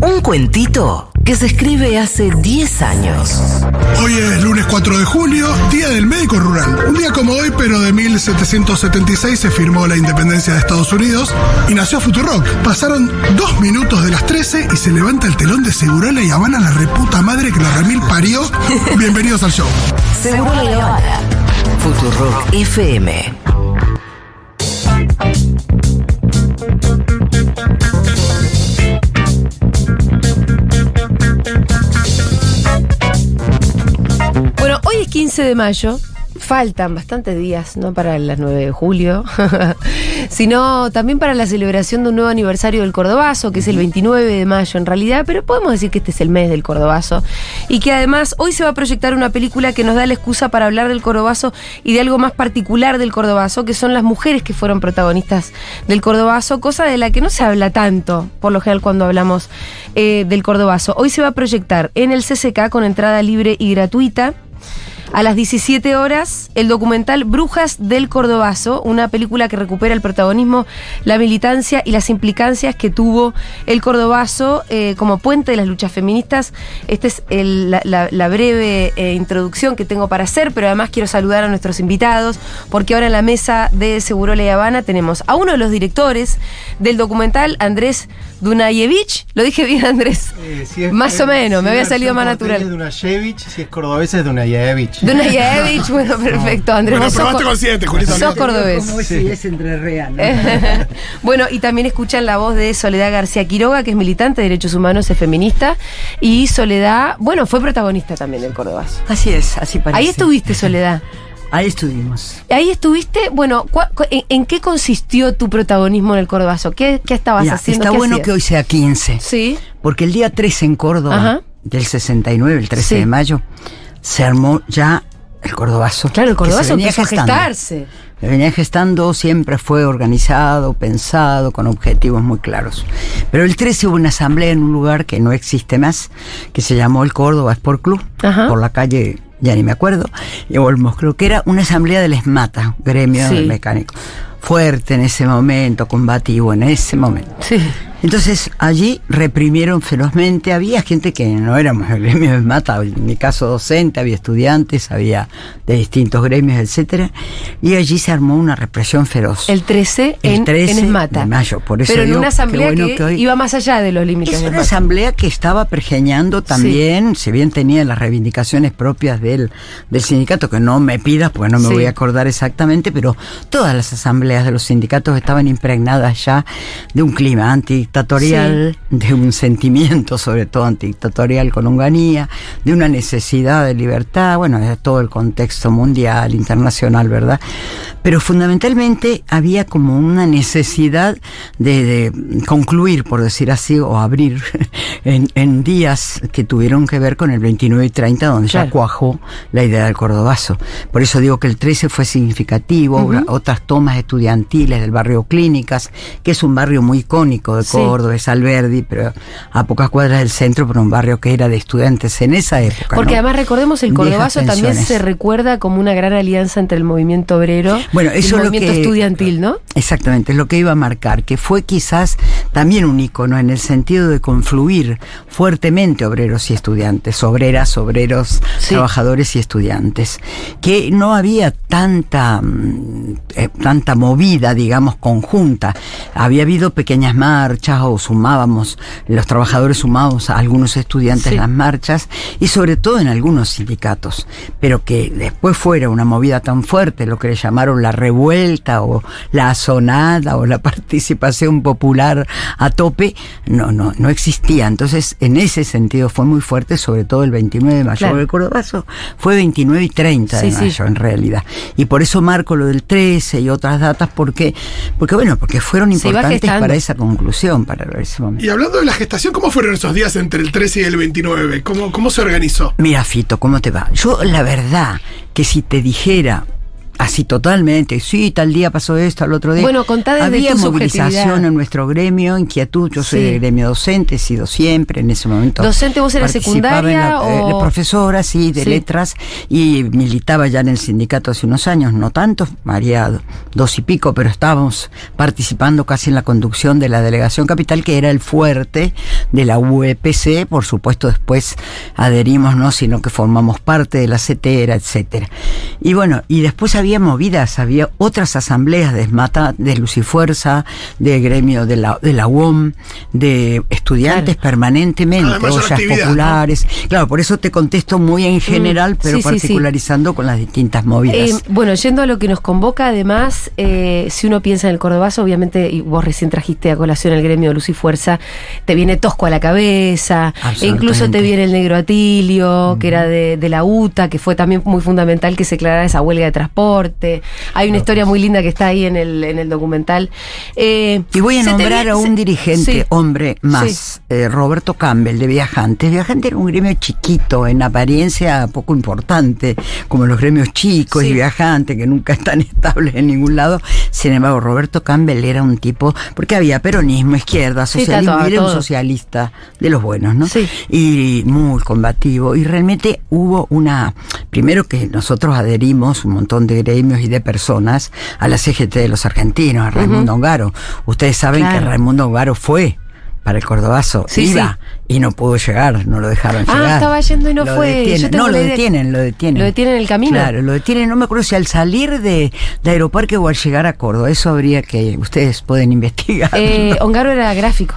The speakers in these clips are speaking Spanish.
Un cuentito que se escribe hace 10 años. Hoy es lunes 4 de julio, Día del Médico Rural. Un día como hoy, pero de 1776 se firmó la independencia de Estados Unidos y nació Futurock. Pasaron dos minutos de las 13 y se levanta el telón de Segurola y Habana, la reputa madre que la remil parió. Bienvenidos al show. Seguro la Habana. Futurock FM. 15 de mayo. Faltan bastantes días, no para el 9 de julio, sino también para la celebración de un nuevo aniversario del Cordobazo, que es el 29 de mayo en realidad, pero podemos decir que este es el mes del Cordobazo. Y que además hoy se va a proyectar una película que nos da la excusa para hablar del Cordobazo y de algo más particular del Cordobazo, que son las mujeres que fueron protagonistas del Cordobazo, cosa de la que no se habla tanto, por lo general, cuando hablamos eh, del Cordobazo. Hoy se va a proyectar en el CCK con entrada libre y gratuita. A las 17 horas, el documental Brujas del Cordobazo, una película que recupera el protagonismo, la militancia y las implicancias que tuvo el Cordobazo eh, como puente de las luchas feministas. Esta es el- la, la- la breve eh, introducción que tengo para hacer, pero además quiero saludar a nuestros invitados, porque ahora en la mesa de Segurola y Habana tenemos a uno de los directores del documental, Andrés Dunayevich. Lo dije bien, Andrés. Eh, si es- Más o menos, si me había salido más natural. Dunayevich, si es cordobés es Dunayevich. Dunayevich, bueno, perfecto, Andrés. Bueno, probaste co- con siete, Julieta. Sos cordobés. Como es, Sí. es entre real. ¿no? bueno, y también escuchan la voz de Soledad García Quiroga, que es militante de derechos humanos, es feminista. Y Soledad, bueno, fue protagonista también del Cordobazo. Así es, así parece. Ahí estuviste, Soledad. Ahí estuvimos. Ahí estuviste, bueno, en, en qué consistió tu protagonismo en el Cordobazo? ¿Qué, qué estabas Mira, haciendo? está ¿Qué bueno hacías? que hoy sea 15. Sí, Porque el día 13 en Córdoba, Ajá. del 69, el 13 Sí. de mayo, se armó ya el Cordobazo. claro, el que se Cordobazo venía empezó a gestarse. Se venía gestando, siempre fue organizado, pensado, con objetivos muy claros. Pero el 13 hubo una asamblea en un lugar que no existe más, que se llamó el Córdoba Sport Club, Ajá. por la calle, ya ni me acuerdo, y Olmos, creo que era una asamblea del ESMATA, gremio Sí. mecánico. Fuerte en ese momento, combativo en ese momento. Sí. Entonces allí reprimieron ferozmente, había gente que no éramos el gremio de mata, en mi caso docente, había estudiantes, había de distintos gremios, etcétera, y allí se armó una represión feroz. El 13 El en, 13 en Esmata. de mayo, por eso Pero en digo una asamblea bueno que, que hoy- iba más allá de los límites Es una asamblea que estaba pergeñando también, si bien tenía las reivindicaciones propias del, del sindicato, que no me pidas porque no me Sí. voy a acordar exactamente, pero todas las asambleas de los sindicatos estaban impregnadas ya de un clima antidictatorial, de un sentimiento sobre todo antidictatorial con Unganía, de una necesidad de libertad, bueno, de todo el contexto mundial, internacional, ¿verdad? Pero fundamentalmente había como una necesidad de, de concluir, por decir así, o abrir en, en días que tuvieron que ver con el 29 y 30, donde Claro. ya cuajó la idea del cordobazo. Por eso digo que el 13 fue significativo, otras tomas estudiantiles del barrio Clínicas, que es un barrio muy icónico de Sí. Córdoba, es Alberdi, pero a pocas cuadras del centro, pero un barrio que era de estudiantes en esa época. Porque ¿no? además recordemos el Cordobazo también se recuerda como una gran alianza entre el movimiento obrero Bueno, y el lo movimiento que- estudiantil, ¿no? Exactamente, es lo que iba a marcar, que fue quizás también un icono en el sentido de confluir fuertemente obreros y estudiantes, obreras, obreros, Sí. trabajadores y estudiantes, que no había tanta, mm, eh, tanta movida, digamos, conjunta. Había habido pequeñas marchas o sumábamos, los trabajadores sumábamos a algunos estudiantes Sí. en las marchas y sobre todo en algunos sindicatos, pero que después fuera una movida tan fuerte, lo que le llamaron la revuelta o la sonada o la participación popular a tope, no, no, no existía. Entonces, en ese sentido fue muy fuerte, sobre todo el 29 de mayo. Claro. El Cordobazo fue 29 y 30 de Sí, sí. mayo, en realidad. Y por eso marco lo del 13 y otras datas, porque, porque bueno, porque fueron importantes para esa conclusión, para ese momento. Y hablando de la gestación, ¿cómo fueron esos días entre el 13 y el 29? ¿Cómo, cómo se organizó? Mira, Fito, ¿cómo te va? Yo, la verdad, que si te dijera Así totalmente, sí, tal día pasó esto, al otro día. Bueno, contá desde Había tu movilización en nuestro gremio, inquietud, yo soy Sí. de gremio docente, he sido siempre en ese momento. ¿Docente vos eras en secundaria la- eh, o- profesora, sí, de Sí. letras, y militaba ya en el sindicato hace unos años, no tanto, María dos y pico, pero estábamos participando casi en la conducción de la delegación capital, que era el fuerte de la UEPC, por supuesto después adherimos, no, sino que formamos parte de la CETERA, etcétera. Y bueno, y después había movidas, había otras asambleas de Esmata, de Luz y Fuerza, de gremio de la, de la UOM, de estudiantes permanentemente, Además, ollas populares. Claro, por eso te contesto muy en general, pero Mm. sí, sí. particularizando con las distintas movidas. Eh, bueno, yendo a lo que nos convoca, además, eh, si uno piensa en el Cordobazo, obviamente, y vos recién trajiste a colación el gremio de Luz y Fuerza, te viene Tosco a la cabeza, e incluso te viene el Negro Atilio, que era de, de la UTA, que fue también muy fundamental que se declarara esa huelga de transporte. Hay una historia muy linda que está ahí en el, en el documental. Eh, Y voy a te nombrar a un se- dirigente, sí. hombre más, eh, Roberto Campbell, de Viajantes. Viajantes era un gremio chiquito, en apariencia poco importante, como los gremios chicos Sí. y Viajantes, que nunca están estables en ningún lado. Sin embargo, Roberto Campbell era un tipo, porque había peronismo, izquierda, socialismo, y era un todo. socialista de los buenos, ¿no? Sí. Y muy combativo. Y realmente hubo una, primero que nosotros adherimos un montón de gremios y de personas a la CGT de los argentinos, a Raimundo Ongaro. Ustedes saben Claro. que Raimundo Ongaro fue para el Cordobazo, Sí, iba y no pudo llegar, no lo dejaron Ah, llegar. estaba yendo y no Lo fue. detienen. No, lo detienen, lo detienen. ¿Lo detienen en el camino? Claro, lo detienen, no me acuerdo si al salir de, de Aeroparque o al llegar a Córdoba, eso habría que, ustedes pueden investigar. Eh, Ongaro era gráfico.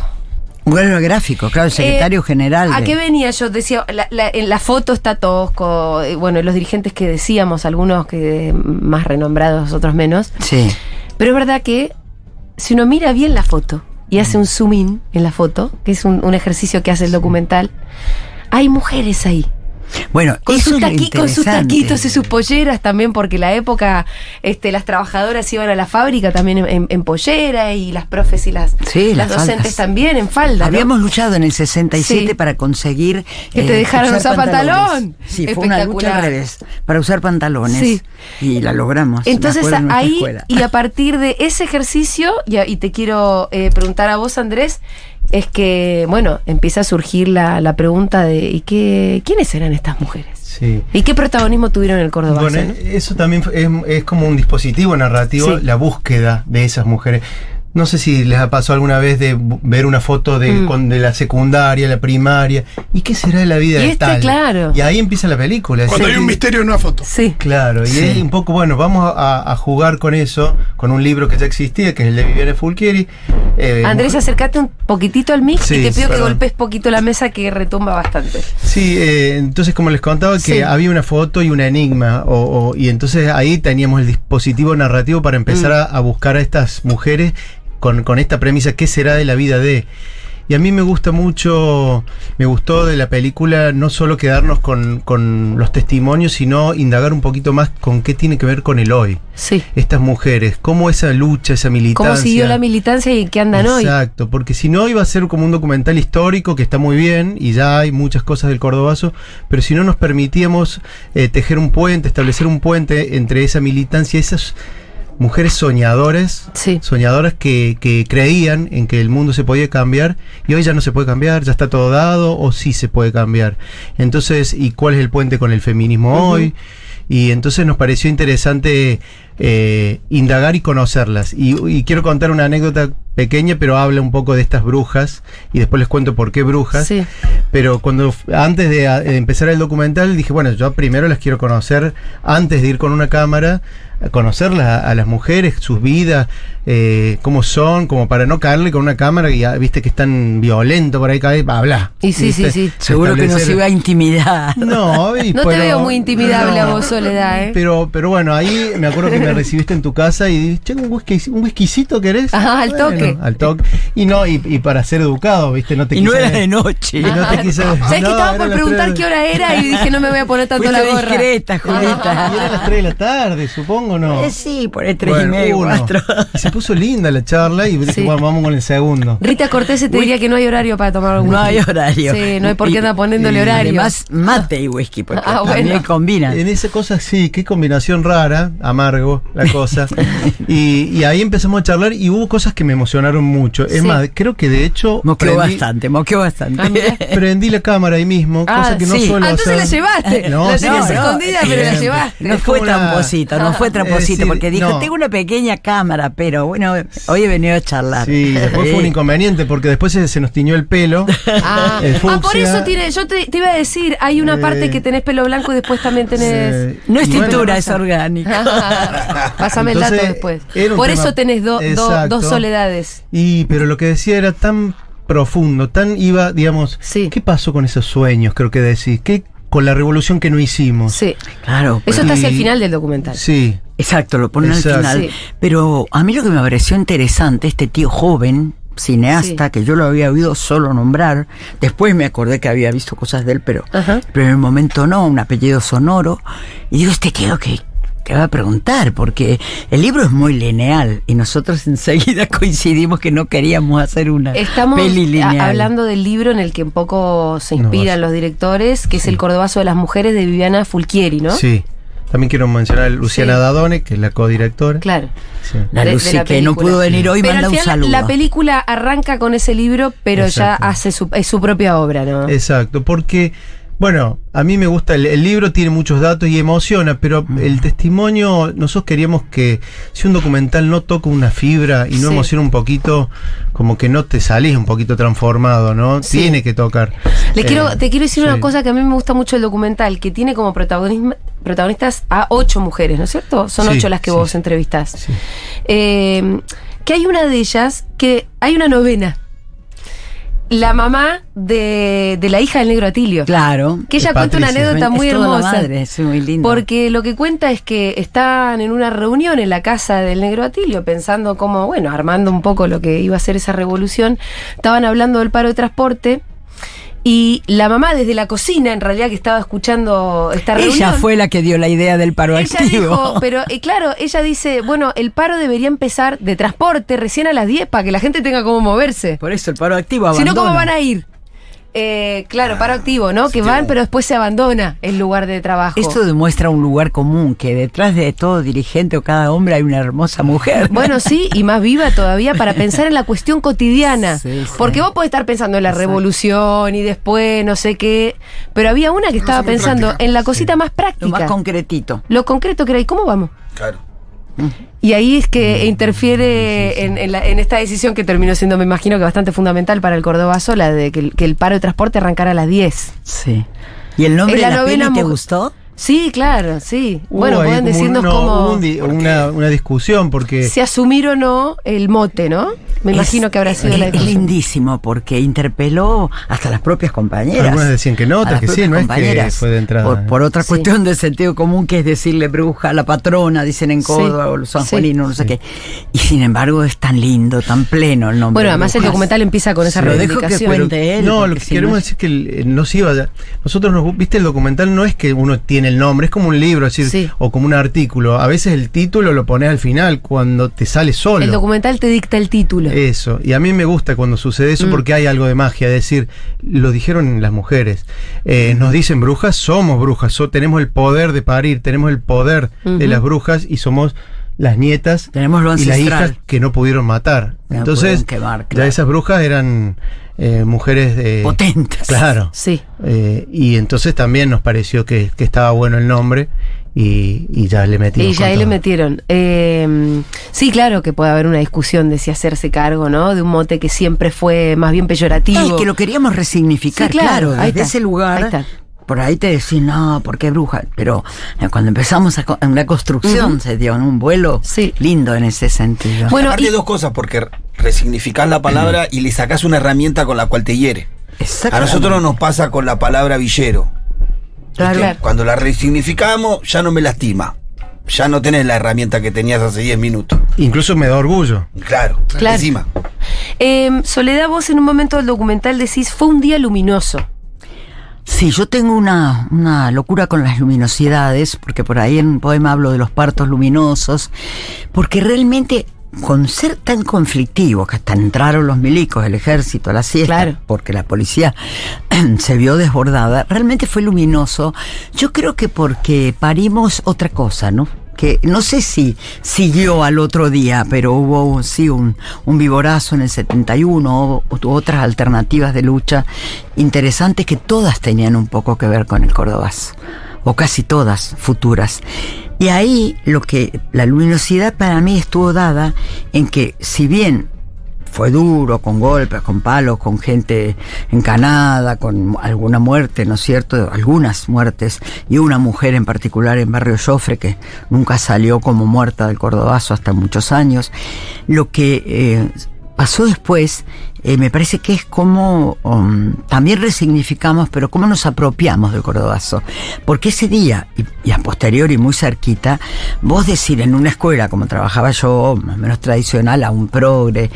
Un gremio gráfico, claro, el secretario Eh, general. ¿A qué venía? Yo decía, la- la- en la foto está Tosco, eh, bueno, los dirigentes que decíamos, algunos que más renombrados, otros menos. Sí. Pero es verdad que si uno mira bien la foto y hace un zoom in en la foto, que es un, un ejercicio que hace el documental, hay mujeres ahí. Bueno, Con, sus, taqui- con sus taquitos y sus polleras también, porque la época este, las trabajadoras iban a la fábrica también en, pollera y las profes y las, Sí, las las docentes también en falda. ¿no? Habíamos luchado en el 67 Sí. para conseguir Que te dejaran usar pantalones. pantalón. Sí, fue una lucha al revés, para usar pantalones. Sí. Y la logramos. Entonces en ahí, y a partir de ese ejercicio, y te quiero eh, preguntar a vos, Andrés, es que, bueno, empieza a surgir la, la pregunta de ¿y qué, quiénes eran estas mujeres? Sí. ¿Y qué protagonismo tuvieron en el Córdoba? Bueno, eso también es, es como un dispositivo narrativo, Sí. la búsqueda de esas mujeres. No sé si les ha pasado alguna vez de ver una foto de, Mm. con- de la secundaria, la primaria. ¿Y qué será de la vida Y de este, tal? claro. Y ahí empieza la película. Cuando hay un misterio en una foto. Sí. Claro, y es un poco, bueno, vamos a, a jugar con eso, con un libro que ya existía, que es el de Viviane Fulchieri. Eh, Andrés, acércate un poquitito al mic Sí, y te pido que golpes poquito la mesa que retumba bastante. Sí, eh, entonces como les contaba que Sí. había una foto y un enigma, o, o- y entonces ahí teníamos el dispositivo narrativo para empezar Mm. a, a buscar a estas mujeres con, con esta premisa, ¿qué será de la vida de? Y a mí me gusta mucho, me gustó de la película no solo quedarnos con, con los testimonios, sino indagar un poquito más con qué tiene que ver con el hoy. Sí. Estas mujeres, cómo esa lucha, esa militancia. ¿Cómo siguió la militancia y qué andan hoy? Exacto, porque si no iba a ser como un documental histórico que está muy bien y ya hay muchas cosas del Cordobazo, pero si no nos permitíamos eh, tejer un puente, establecer un puente entre esa militancia y esas mujeres soñadoras, Sí. soñadoras que, que creían en que el mundo se podía cambiar y hoy ya no se puede cambiar, ya está todo dado o sí se puede cambiar. Entonces, ¿y cuál es el puente con el feminismo hoy? Y entonces nos pareció interesante eh, indagar y conocerlas. Y, y quiero contar una anécdota pequeña, pero habla un poco de estas brujas y después les cuento por qué brujas. Sí. Pero cuando antes de, a- de empezar el documental dije, bueno, yo primero las quiero conocer antes de ir con una cámara, conocerlas a, a las mujeres, sus vidas, eh, cómo son, como para no caerle con una cámara y ya viste que están violentos por ahí, cae, habla. Y sí, sí, sí. Seguro que nos iba a intimidar. No, y No te veo muy intimidable a vos, Soledad, ¿eh? Pero, pero bueno, ahí me acuerdo que me recibiste en tu casa y dije, che, un, whisky, un whiskycito querés. Ajá, al toque. Al toque. Y no, y, y para ser educado, viste, no te Y no quise- era de noche. Y no te quise- ¿Sabes que no, estaba por preguntar qué hora era y dije no me voy a poner tanto Fuiste la gorra? discreta, Y Julieta. era las 3 de la tarde, supongo. O no? Eh, sí, por el tres Bueno, y medio, uno. se puso linda la charla y dije, Sí. bueno, vamos con el segundo. Rita Cortés te diría que no hay horario para tomar algún No hay horario. Sí, no hay por qué andar poniéndole Y horario. Además, mate y whisky, porque Ah, también bueno. combinan. En esa cosa sí, qué combinación rara, amargo la cosa. y, y ahí empezamos a charlar y hubo cosas que me emocionaron mucho. Es Sí. más, creo que de hecho Moqueó prendí, bastante, moqueó bastante. Ah, prendí la cámara ahí mismo, Ah, cosa que no suelo Ah, entonces la llevaste. No, la tenías no, escondida, pero la llevaste. No fue tramposito, no fue Es decir, porque dijo, no. tengo una pequeña cámara, pero bueno, hoy he venido a charlar. Sí, después fue un Eh, inconveniente porque después se, se nos tiñó el pelo. Ah, el ah, por eso tiene, yo te, te iba a decir, hay una Eh, parte que tenés pelo blanco y después también tenés. Eh, No es bueno, tintura, es orgánico. Pásame el dato después. Por tema- eso tenés do- do- Exacto. dos soledades. Y, pero lo que decía era tan profundo, tan iba, digamos, Sí. ¿qué pasó con esos sueños? Creo que decís, ¿qué con la revolución que no hicimos? Sí. Claro. Eso está hacia el final del documental. Sí, Exacto, lo ponen Exacto. al final. Sí. Pero a mí lo que me pareció interesante, este tío joven, cineasta, Sí. que yo lo había oído solo nombrar, después me acordé que había visto cosas de él, pero, en el momento no, un apellido sonoro. Y digo, este tío que te va a preguntar, porque el libro es muy lineal y nosotros enseguida coincidimos que no queríamos hacer una Estamos peli lineal. hablando del libro en el que un poco se inspiran los directores, que es El Cordobazo de las Mujeres de Viviana Fulquieri, ¿no? sí. También quiero mencionar a Luciana Sí. Dadone, que es la codirectora. Claro. Sí. La de- de Lucy la que no pudo venir hoy Pero manda al un final saludo. la película arranca con ese libro, pero Exacto. ya hace su, es su propia obra, ¿no? Exacto, porque, bueno, a mí me gusta, el, el libro tiene muchos datos y emociona, pero el testimonio, nosotros queríamos que si un documental no toca una fibra y no Sí. emociona un poquito, como que no te salís un poquito transformado, ¿no? Sí. Tiene que tocar. Le Eh, quiero, te quiero decir sí. una cosa que a mí me gusta mucho el documental, que tiene como protagonismo- protagonistas a ocho mujeres, ¿no es cierto? Son Sí, ocho las que sí. vos entrevistás. Sí. Eh, que hay una de ellas que hay una novena. La mamá de, de la hija del negro Atilio. Claro. Que ella cuenta una anécdota Es muy hermosa. madre, es muy lindo. Porque lo que cuenta es que estaban en una reunión en la casa del negro Atilio, pensando cómo, bueno, armando un poco lo que iba a ser esa revolución. Estaban hablando del paro de transporte. Y la mamá desde la cocina, en realidad que estaba escuchando esta reunión. Ella fue la que dio la idea del paro Ella activo. dijo, pero eh, claro, ella dice, bueno, el paro debería empezar de transporte recién a las 10 para que la gente tenga cómo moverse. Por eso el paro activo Si no, ¿cómo abandona. van a ir? Eh, claro, paro activo, ¿no? Que van, pero después se abandona el lugar de trabajo. Esto demuestra un lugar común, que detrás de todo dirigente o cada hombre hay una hermosa mujer. Bueno, sí, y más viva todavía para pensar en la cuestión cotidiana. Sí, sí. Porque vos podés estar pensando en la Exacto. revolución y después no sé qué. Pero había una que estaba pensando práctica. en la cosita más Lo práctica. más concretito. Lo concreto que era, ¿y cómo vamos? Claro. Y ahí es que interfiere en, en la- en esta decisión que terminó siendo, me imagino que bastante fundamental para el Cordobazo, la de que el, que el paro de transporte arrancara a las 10. Sí. ¿Y el nombre En la de la peli novena te gustó? Sí, claro, sí. Hubo bueno, pueden decirnos un- no, cómo hubo un di- una, una discusión porque si asumir o no el mote, ¿no? Me Es- imagino que habrá sido es, la es lindísimo porque interpeló hasta las propias compañeras. Algunas decían que no, otras que sí, no es que fue de entrada. Por, por otra Sí. cuestión de sentido común que es decirle bruja a la patrona, dicen en Sí. Córdoba o los Sí. sanjuaninos, no sé qué. Y sin embargo es tan lindo, tan pleno el nombre. Bueno, de además el documental empieza con esa Lo dejo que reivindicación. cuente él. no, lo que si queremos no- decir que el- eh, no se iba a- Nosotros nos viste el documental no es que uno tiene el nombre, es como un libro, es decir, Sí. o como un artículo. A veces el título lo pones al final cuando te sale solo. El documental te dicta el título. Eso, y a mí me gusta cuando sucede eso Mm. porque hay algo de magia, es decir, lo dijeron las mujeres, Eh, nos dicen brujas, somos brujas, so- tenemos el poder de parir, tenemos el poder de las brujas y somos las nietas Tenemos lo y las hijas que no pudieron matar. No Entonces, quemar, ya claro. esas brujas eran eh, mujeres eh, Potentes. Claro. Sí. Eh, y entonces también nos pareció que, que estaba bueno el nombre y, y ya le metimos. Y ya le metieron. Eh, sí, claro que puede haber una discusión de si hacerse cargo, ¿no? De un mote que siempre fue más bien peyorativo. Es que lo queríamos resignificar, Sí, claro, claro, ahí desde está, ese lugar. ahí está. Por ahí te decís, no, ¿por qué bruja? Pero eh, cuando empezamos a co- en la construcción se dio en un vuelo Sí. lindo en ese sentido. Bueno, Aparte y- dos cosas, porque resignificás la palabra y le sacás una herramienta con la cual te hiere. A nosotros nos pasa con la palabra villero. Cuando la resignificamos, ya no me lastima. Ya no tenés la herramienta que tenías hace 10 minutos. Incluso me da orgullo. Claro, Claro. encima. Eh, Soledad, vos en un momento del documental decís, fue un día luminoso. Sí, yo tengo una, una locura con las luminosidades, porque por ahí en un poema hablo de los partos luminosos, porque realmente con ser tan conflictivo, que hasta entraron los milicos, el ejército, la siesta, Claro. porque la policía se vio desbordada, realmente fue luminoso. Yo creo que porque parimos otra cosa, ¿no? Que no sé si siguió al otro día, pero hubo sí un, un vivorazo en el 71, o, u otras alternativas de lucha interesantes que todas tenían un poco que ver con el Cordobazo, o casi todas futuras. Y ahí lo que la luminosidad para mí estuvo dada en que si bien fue duro, con golpes, con palos, con gente encanada, con alguna muerte, ¿no es cierto? Algunas muertes, y una mujer en particular en Barrio Jofre que nunca salió como muerta del Cordobazo hasta muchos años. Lo que eh, pasó después, eh, me parece que es como um, también resignificamos, pero cómo nos apropiamos del Cordobazo. Porque ese día, y, y a posteriori muy cerquita, vos decir en una escuela como trabajaba yo, más o menos tradicional, a un progre,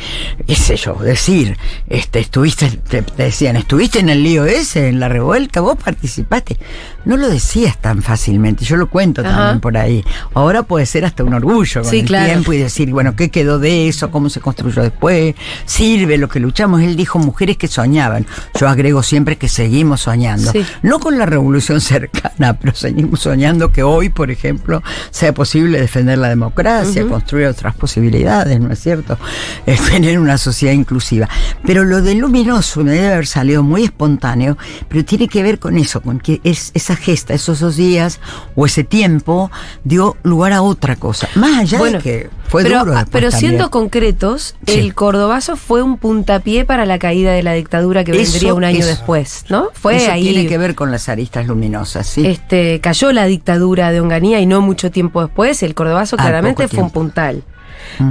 qué sé yo, decir, este, estuviste, te, te decían, estuviste en el lío ese, en la revuelta, vos participaste. No lo decías tan fácilmente, yo lo cuento Ajá. también por ahí. Ahora puede ser hasta un orgullo con Sí, el claro. tiempo y decir, bueno, ¿qué quedó de eso? ¿Cómo se construyó después? ¿Sirve lo que luchamos? Él dijo mujeres que soñaban. Yo agrego siempre que seguimos soñando. Sí. No con la revolución cercana, pero seguimos soñando que hoy, por ejemplo, sea posible defender la democracia, construir otras posibilidades, ¿no es cierto? Eh, tener una sociedad inclusiva. Pero lo de luminoso me debe haber salido muy espontáneo, pero tiene que ver con eso, con que es, esa gesta, esos dos días o ese tiempo dio lugar a otra cosa. Más allá Bueno, de que fue pero, duro. pero siendo concretos, Sí. el Cordobazo fue un puntapié para la caída de la dictadura que Eso- vendría un año eso. después, ¿no? Fue Eso ahí. tiene que ver con las aristas luminosas, sí. Este, cayó la dictadura de Onganía y no mucho tiempo después, el Cordobazo Ah, claramente fue un puntal.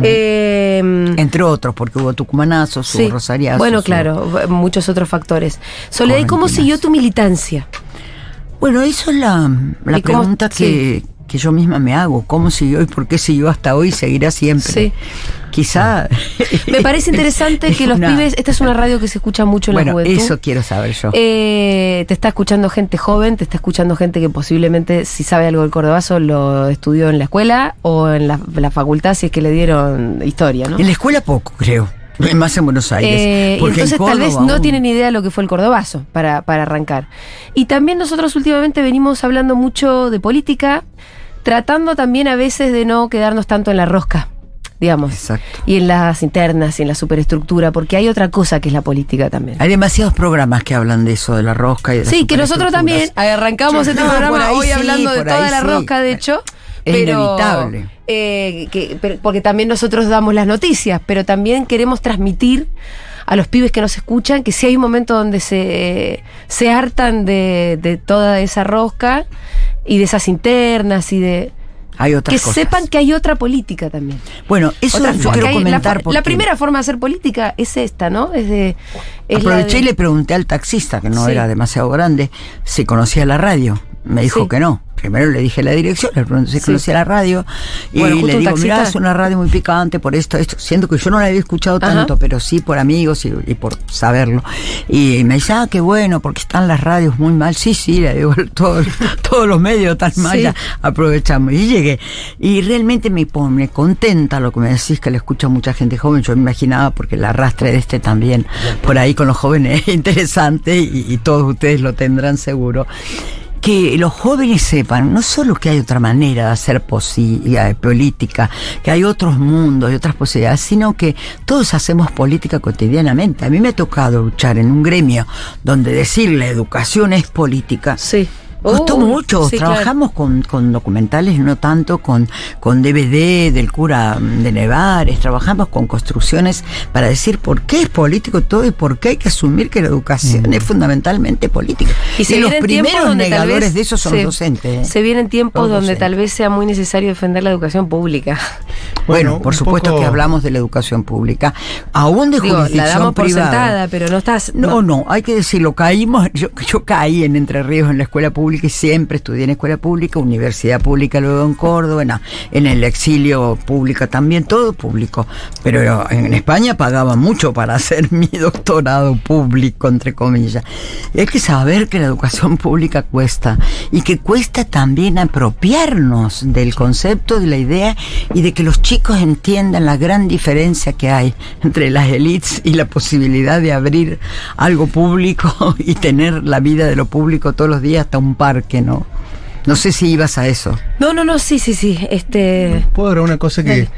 Eh, Entre otros, porque hubo tucumanazos, sí. hubo rosariazos. Bueno, hubo- claro, muchos otros factores. Soledad, ¿y cómo siguió tu militancia? Bueno, eso es la, la ¿Y cómo- pregunta que, que yo misma me hago. ¿Cómo siguió y por qué siguió hasta hoy y seguirá siempre? Sí. Quizá... Me parece interesante es que los una- pibes, esta es una radio que se escucha mucho en la Bueno, juventud. eso quiero saber yo. Eh, te está escuchando gente joven, te está escuchando gente que posiblemente, si sabe algo del Cordobazo, lo estudió en la escuela o en la, la facultad, si es que le dieron historia, ¿no? En la escuela poco, creo. Más en Buenos Aires. Eh, porque en entonces tal vez no aún- tienen idea de lo que fue el Cordobazo para, para arrancar. Y también nosotros últimamente venimos hablando mucho de política, tratando también a veces de no quedarnos tanto en la rosca, digamos. Exacto. Y en las internas y en la superestructura, porque hay otra cosa que es la política también. Hay demasiados programas que hablan de eso, de la rosca y de Sí, que nosotros también superestructuras. arrancamos Sí, este no, programa hoy sí, hablando de toda la sí. rosca, de hecho. Es pero, inevitable. eh, que- pero- porque también nosotros damos las noticias, pero también queremos transmitir a los pibes que nos escuchan que si hay un momento donde se, se hartan de, de toda esa rosca y de esas internas y de... Hay otras que cosas. sepan que hay otra política también. Bueno, eso Otra- yo quiero la, comentar la primera forma de hacer política es esta, ¿no? Es de... es aproveché de- y le pregunté al taxista, que no Sí. era demasiado grande, si conocía la radio. Me dijo Sí. que no. Primero le dije la dirección, le pregunté si conocía la radio. Y Bueno, le digo, mirá, es una radio muy picante por esto, esto. Siendo que yo no la había escuchado Ajá. tanto, pero sí por amigos y, y por saberlo. Y me dice, ah, qué bueno, porque están las radios muy mal. Sí, sí, le digo, todo- todos los medios tan mal, Sí. ya aprovechamos. Y llegué. Y realmente me pone contenta lo que me decís, que le escucha mucha gente joven. Yo me imaginaba, porque el arrastre de este también, por ahí con los jóvenes es interesante y, y todos ustedes lo tendrán seguro. Que los jóvenes sepan no solo que hay otra manera de hacer eh, política, que hay otros mundos y otras posibilidades, sino que todos hacemos política cotidianamente. A mí me ha tocado luchar en un gremio donde decir la educación es política. Sí. Costó Uy, mucho, sí, claro. trabajamos con, con documentales, no tanto con, con DVD del cura de Nevares, trabajamos con construcciones para decir por qué es político todo y por qué hay que asumir que la educación es fundamentalmente política. Y se los vienen tiempos primeros donde tal negadores vez de eso son se- los docentes. ¿eh? Se vienen tiempos Los donde docentes. tal vez sea muy necesario defender la educación pública. Bueno, por supuesto poco- que hablamos de la educación pública, aún de Digo, la jurisdicción damos por privada. sentada, pero no estás. No, no, hay que decirlo, caímos, yo, yo caí en Entre Ríos en la escuela pública y siempre estudié en escuela pública, universidad pública luego en Córdoba, en, el exilio pública también, todo público. Pero en España pagaba mucho para hacer mi doctorado público, entre comillas. Hay que saber que la educación pública cuesta y que cuesta también apropiarnos del concepto, de la idea y de que los chicos entiendan la gran diferencia que hay entre las élites y la posibilidad de abrir algo público y tener la vida de lo público todos los días hasta un parque, ¿no? No sé si ibas a eso. No, no, no, sí, sí, sí. Este. Puedo agregar una cosa que. Dale.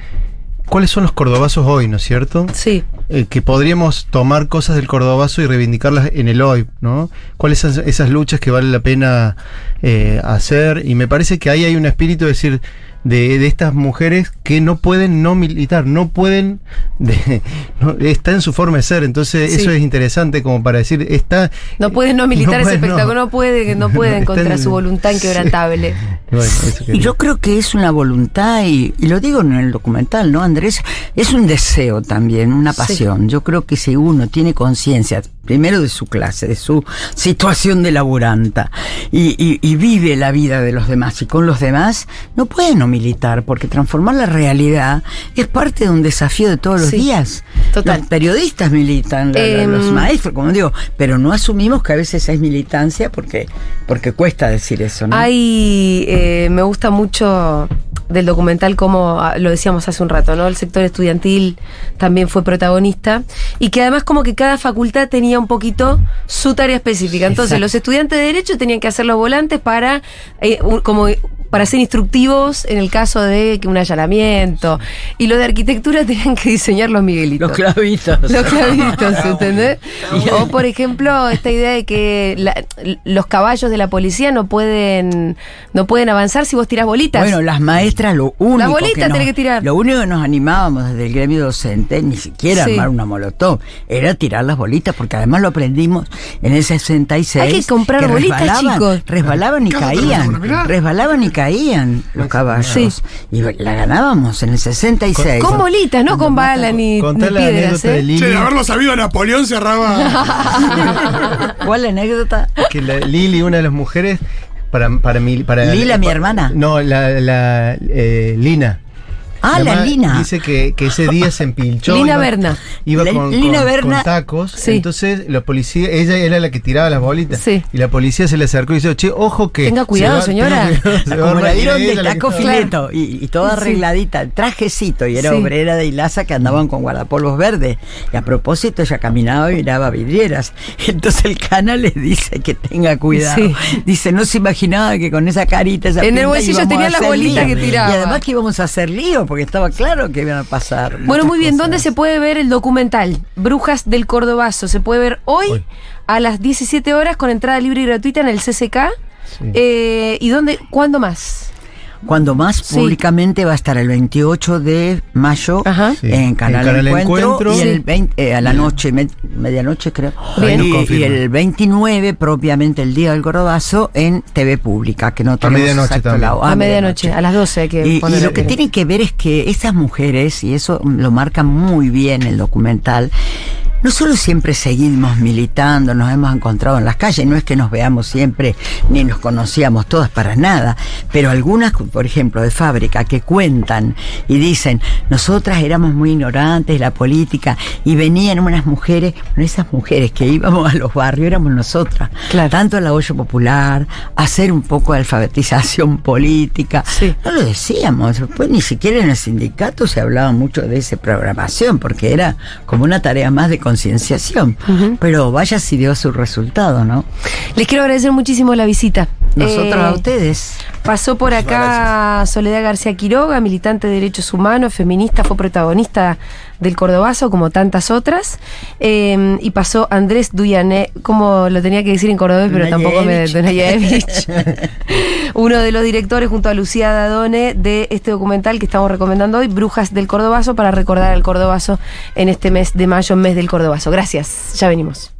¿Cuáles son los cordobazos hoy, no es cierto? Sí. Eh, que podríamos tomar cosas del cordobazo y reivindicarlas en el hoy, ¿no? ¿Cuáles son esas luchas que vale la pena eh, hacer? Y me parece que ahí hay un espíritu de decir de, de estas mujeres que no pueden no militar, no pueden, de- no- está en su forma de ser, entonces Sí. eso es interesante como para decir, está... No pueden no militar ese pueden no. espectáculo, no puede, no pueden contra en- su voluntad inquebrantable. Bueno, eso Y quería. yo creo que es una voluntad, y, y lo digo en el documental, ¿no, Andrés? Es un deseo también, una Sí. pasión. Yo creo que si uno tiene conciencia, primero de su clase, de su situación de laburanta, y, y- y vive la vida de los demás y con los demás, no puede no militar, porque transformar la realidad es parte de un desafío de todos los Sí, días. total. Los periodistas militan, la- la- Em, los maestros, como digo, pero no asumimos que a veces es militancia porque, porque cuesta decir eso, ¿no? Hay, eh, me gusta mucho del documental como ah, lo decíamos hace un rato, ¿no? El sector estudiantil también fue protagonista y que además como que cada facultad tenía un poquito su tarea específica. Entonces Exacto. los estudiantes de derecho tenían que hacer los volantes para eh, como para ser instructivos en el caso de que un allanamiento y los de arquitectura tenían que diseñar los miguelitos. Los clavitos. Los clavitos, ¿entendés? O, por ejemplo, esta idea de que la- los caballos de la policía no pueden no pueden avanzar si vos tirás bolitas. Bueno, las maestras lo único La bolita que nos, tenés que tirar. Lo único que nos animábamos desde el gremio docente, ni siquiera Sí. armar una molotov, era tirar las bolitas, porque además lo aprendimos en el 66. Hay que comprar bolitas, resbalaban, chicos. Resbalaban y caían. Resbalaban y caían los caballos. Sí. Y la ganábamos en el 66. con bolitas, no con balas ni, Contá ni la piedras. de ¿eh? Lili, Che, de haberlo sabido Napoleón cerraba. ¿Cuál anécdota? que la- Lili, una de las mujeres, para, para mi... Para, Lila, mi hermana. No, la, la eh, Lina. Ah, la Lina. Dice que, que ese día se empilchó. Lina iba- Berna. Iba La- con, Lina con- Berna. con tacos. Sí. Entonces la policía, ella era la que tiraba las bolitas. Sí. Y la policía se le acercó y dijo, che, ojo que. Tenga cuidado, se señora. tenga cuidado, se va a Como la ella, de la taco fileto y, y toda arregladita, trajecito, y era Sí. obrera de Ilaza que andaban con guardapolvos verdes. Y a propósito, ella caminaba y miraba vidrieras. Entonces el cana le dice que tenga cuidado. Sí. Dice, no se imaginaba que con esa carita, esa En el bolsillo tenía a las hacer bolitas lío. que tiraba. Y además que íbamos a hacer lío, porque estaba claro que iban a pasar. Bueno, muy bien, cosas. ¿dónde se puede ver el documental? Brujas del Cordobazo. Se puede ver hoy, Hoy. a las 17 horas con entrada libre y gratuita en el CCK. Sí. Eh, ¿Y dónde? ¿Cuándo más? Cuando más Sí. públicamente va a estar el 28 de mayo Ajá. En Canal, En Canal Encuentro, Encuentro. y el 20, eh, a la noche, me- medianoche creo. Bien. Y, el 29 propiamente el Día del Gordobazo en TV Pública, que no tenemos medianoche exacto la- a medianoche, a las 12 hay que y, y lo que tienen que ver es que esas mujeres, y eso lo marca muy bien el documental, no solo siempre seguimos militando, nos hemos encontrado en las calles, no es que nos veamos siempre ni nos conocíamos todas para nada, pero algunas, por ejemplo, de fábrica, que cuentan y dicen, nosotras éramos muy ignorantes de la política y venían unas mujeres, bueno, esas mujeres que íbamos a los barrios éramos nosotras, Claro. tanto al apoyo popular, hacer un poco de alfabetización política, Sí. no lo decíamos, después ni siquiera en el sindicato se hablaba mucho de esa programación, porque era como una tarea más de concienciación. Pero vaya si dio su resultado, ¿no? Les quiero agradecer muchísimo la visita. Nosotros Eh, a ustedes. Pasó por acá Soledad García Quiroga, militante de derechos humanos, feminista, fue protagonista del Cordobazo, como tantas otras. Eh, y pasó Andrés Duyané, como lo tenía que decir en cordobés, pero tampoco me. Dunayevic. Dunayevic. Uno de los directores, junto a Lucía Dadone, de este documental que estamos recomendando hoy, Brujas del Cordobazo, para recordar al Cordobazo en este mes de mayo, mes del Cordobazo. Gracias, ya venimos.